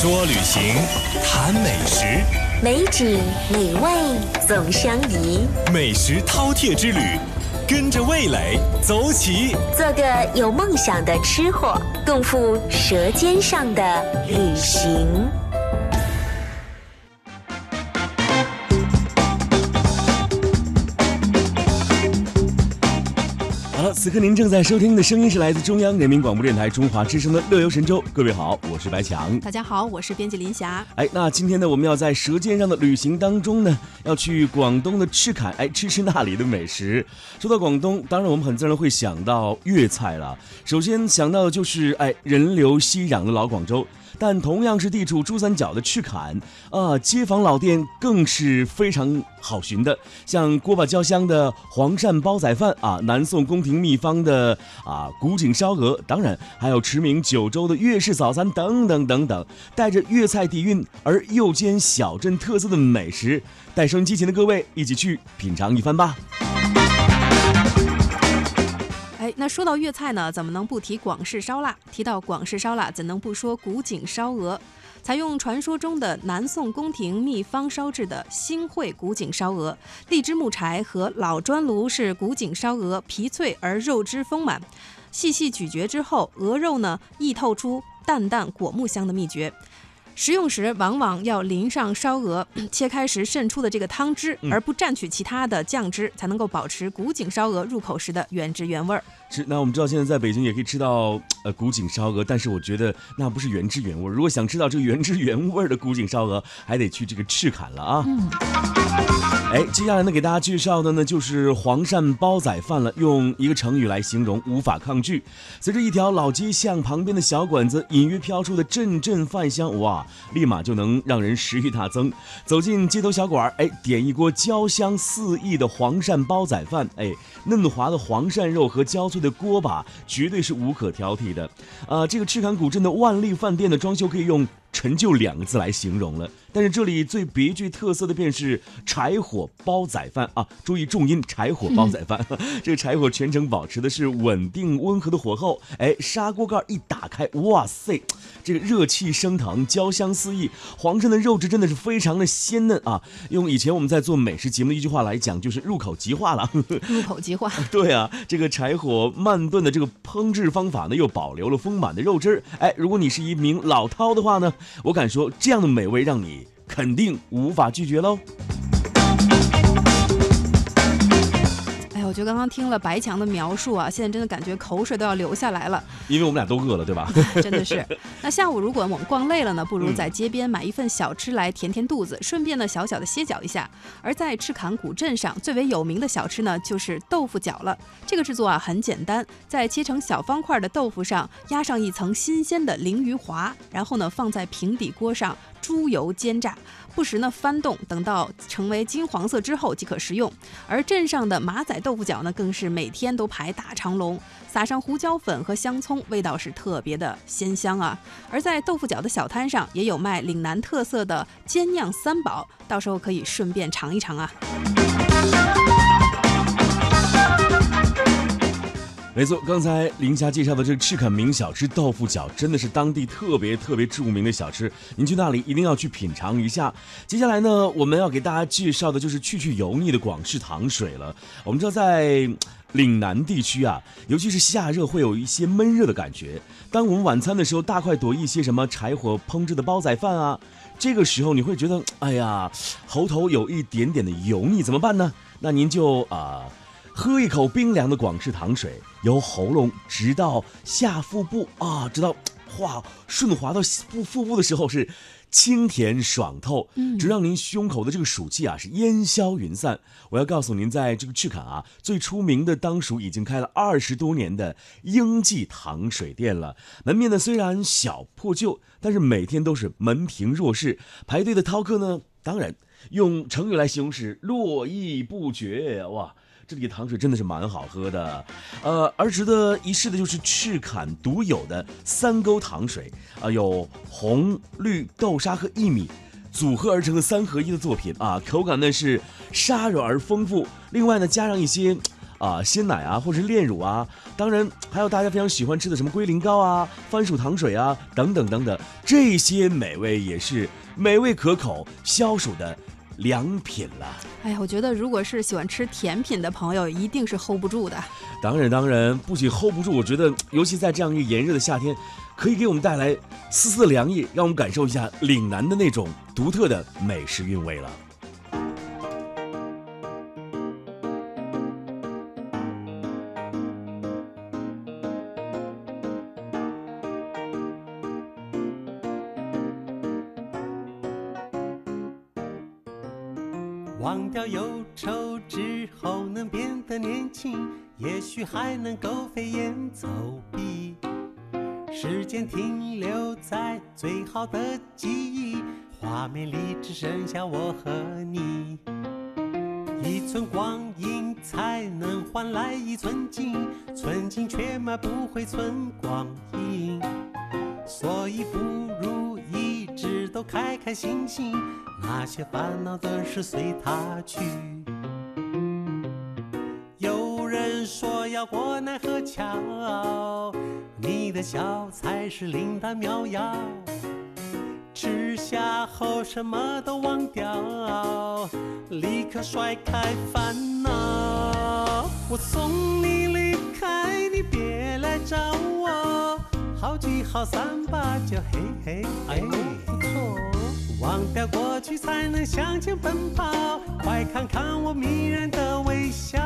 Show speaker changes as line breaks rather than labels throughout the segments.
说旅行，谈美食，
美景美味总相宜，
美食饕餮之旅，跟着味蕾走起。
做个有梦想的吃货，共赴舌尖上的旅行。
此刻您正在收听的声音是来自中央人民广播电台中华之声的《乐游神州》。各位好，我是白强。
大家好，我是编辑林霞。
哎，那今天呢，我们要在舌尖上的旅行当中呢，要去广东的赤坎，哎，吃吃那里的美食。说到广东，当然我们很自然会想到粤菜了。首先想到的就是哎，人流熙攘的老广州。但同样是地处珠三角的赤坎啊，街坊老店更是非常好寻的，像锅巴焦香的黄鳝煲仔饭啊，南宋宫廷秘方的啊古井烧鹅，当然还有驰名九州的粤式早餐等等等等，带着粤菜底蕴而又兼小镇特色的美食，带收音机前的各位一起去品尝一番吧。
那说到粤菜呢，怎么能不提广式烧腊？提到广式烧腊，怎能不说古井烧鹅？采用传说中的南宋宫廷秘方烧制的新会古井烧鹅，荔枝木柴和老砖炉是古井烧鹅皮脆而肉汁丰满，细细咀嚼之后，鹅肉呢易透出淡淡果木香的秘诀。食用时往往要淋上烧鹅 切开时渗出的这个汤汁，而不蘸取其他的酱汁，才能够保持古井烧鹅入口时的原汁原味儿。
是，那我们知道现在在北京也可以吃到呃古井烧鹅，但是我觉得那不是原汁原味儿。如果想吃到这个原汁原味儿的古井烧鹅，还得去这个赤坎了啊。哎，接下来呢，给大家介绍的呢就是黄鳝煲仔饭了。用一个成语来形容，无法抗拒。随着一条老街巷旁边的小馆子隐约飘出的阵阵饭香，哇，立马就能让人食欲大增。走进街头小馆，哎，点一锅焦香四溢的黄鳝煲仔饭，哎，嫩滑的黄鳝肉和焦脆的锅巴，绝对是无可挑剔的。啊，这个赤坎古镇的万利饭店的装修可以用。陈旧两个字来形容了，但是这里最别具特色的便是柴火煲仔饭啊！注意重音，柴火煲仔饭，这个柴火全程保持的是稳定温和的火候。哎，砂锅盖一打开，哇塞，这个热气升腾，焦香四溢，黄鳝的肉质真的是非常的鲜嫩啊！用以前我们在做美食节目的一句话来讲，就是入口即化了。
入口即化。
对啊，这个柴火慢炖的这个烹制方法呢，又保留了丰满的肉汁儿。哎，如果你是一名老饕的话呢？我敢说，这样的美味让你肯定无法拒绝喽。
我觉得刚刚听了白强的描述啊，现在真的感觉口水都要流下来了。
因为我们俩都饿了，对吧？
真的是。那下午如果我们逛累了呢，不如在街边买一份小吃来填填肚子，顺便呢小小的歇脚一下。而在赤坎古镇上最为有名的小吃呢，就是豆腐角了。这个制作啊很简单，在切成小方块的豆腐上压上一层新鲜的鲮鱼滑，然后呢放在平底锅上。猪油煎炸，不时呢翻动，等到成为金黄色之后即可食用。而镇上的马仔豆腐角呢，更是每天都排大长龙，撒上胡椒粉和香葱，味道是特别的鲜香啊。而在豆腐角的小摊上，也有卖岭南特色的煎酿三宝，到时候可以顺便尝一尝啊。
没错，刚才林霞介绍的这个赤坎名小吃豆腐角，真的是当地特别特别著名的小吃。您去那里一定要去品尝一下。接下来呢，我们要给大家介绍的就是去去油腻的广式糖水了。我们知道，在岭南地区啊，尤其是夏热，会有一些闷热的感觉。当我们晚餐的时候，大快朵颐一些什么柴火烹制的煲仔饭啊，这个时候你会觉得，哎呀，喉头有一点点的油腻，怎么办呢？那您就啊。喝一口冰凉的广式糖水，由喉咙直到下腹部啊，直到 哇顺滑到腹腹部的时候是清甜爽透，直让您胸口的这个暑气啊是烟消云散。我要告诉您，在这个赤坎啊，最出名的当属已经开了二十多年的英记糖水店了。门面呢虽然小破旧，但是每天都是门庭若市，排队的饕客呢，当然用成语来形容是络绎不绝哇。这里的糖水真的是蛮好喝的，呃，而值得一试的就是赤坎独有的三沟糖水啊，有红、绿豆沙和薏米组合而成的三合一的作品啊，口感呢是沙软而丰富，另外呢加上一些啊鲜奶啊，或是炼乳啊，当然还有大家非常喜欢吃的什么龟苓膏啊、番薯糖水啊等等等等，这些美味也是美味可口、消暑的良品了。
哎呀，我觉得如果是喜欢吃甜品的朋友，一定是 hold 不住的。
当然，当然，不仅 hold 不住，我觉得尤其在这样一个炎热的夏天，可以给我们带来丝丝的凉意，让我们感受一下岭南的那种独特的美食韵味了。
忘掉忧愁之后能变得年轻，也许还能够飞檐走壁。时间停留在最好的记忆，画面里只剩下我和你。一寸光阴才能换来一寸金，寸金却买不回寸光阴。所以不如开开心心，那些烦恼的事随他去。有人说要过奈何桥，你的笑才是灵丹妙药。吃下后什么都忘掉，立刻甩开烦恼。我送你离开，你别来找我。好聚好散吧，就嘿嘿，哎，不错。忘掉过去，才能向前奔跑。快看看我迷人的微笑。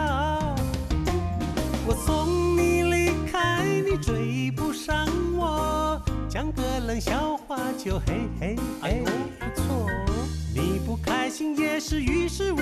我送你离开，你追不上我。讲个冷笑话就嘿嘿，哎，不错。你不开心也是于事无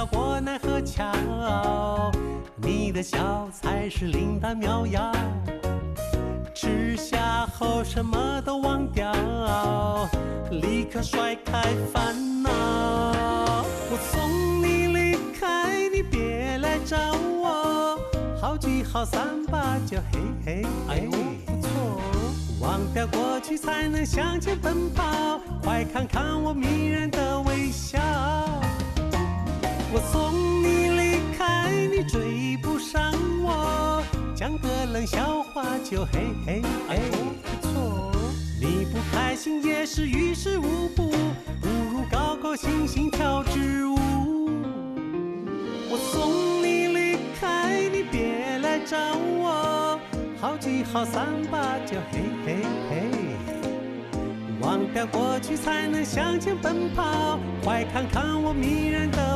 要过奈何桥，你的笑才是灵丹妙药。吃下后什么都忘掉，立刻甩开烦恼。我送你离开，你别来找我。好聚好散吧，就嘿嘿，哎，不错。忘掉过去，才能向前奔跑。快看看我迷人的就嘿嘿，哎，不错。你不开心也是于事无补，不如高高兴兴跳支舞。我送你离开，你别来找我。好聚好散吧，就嘿嘿嘿。忘掉过去，才能向前奔跑。快看看我迷人的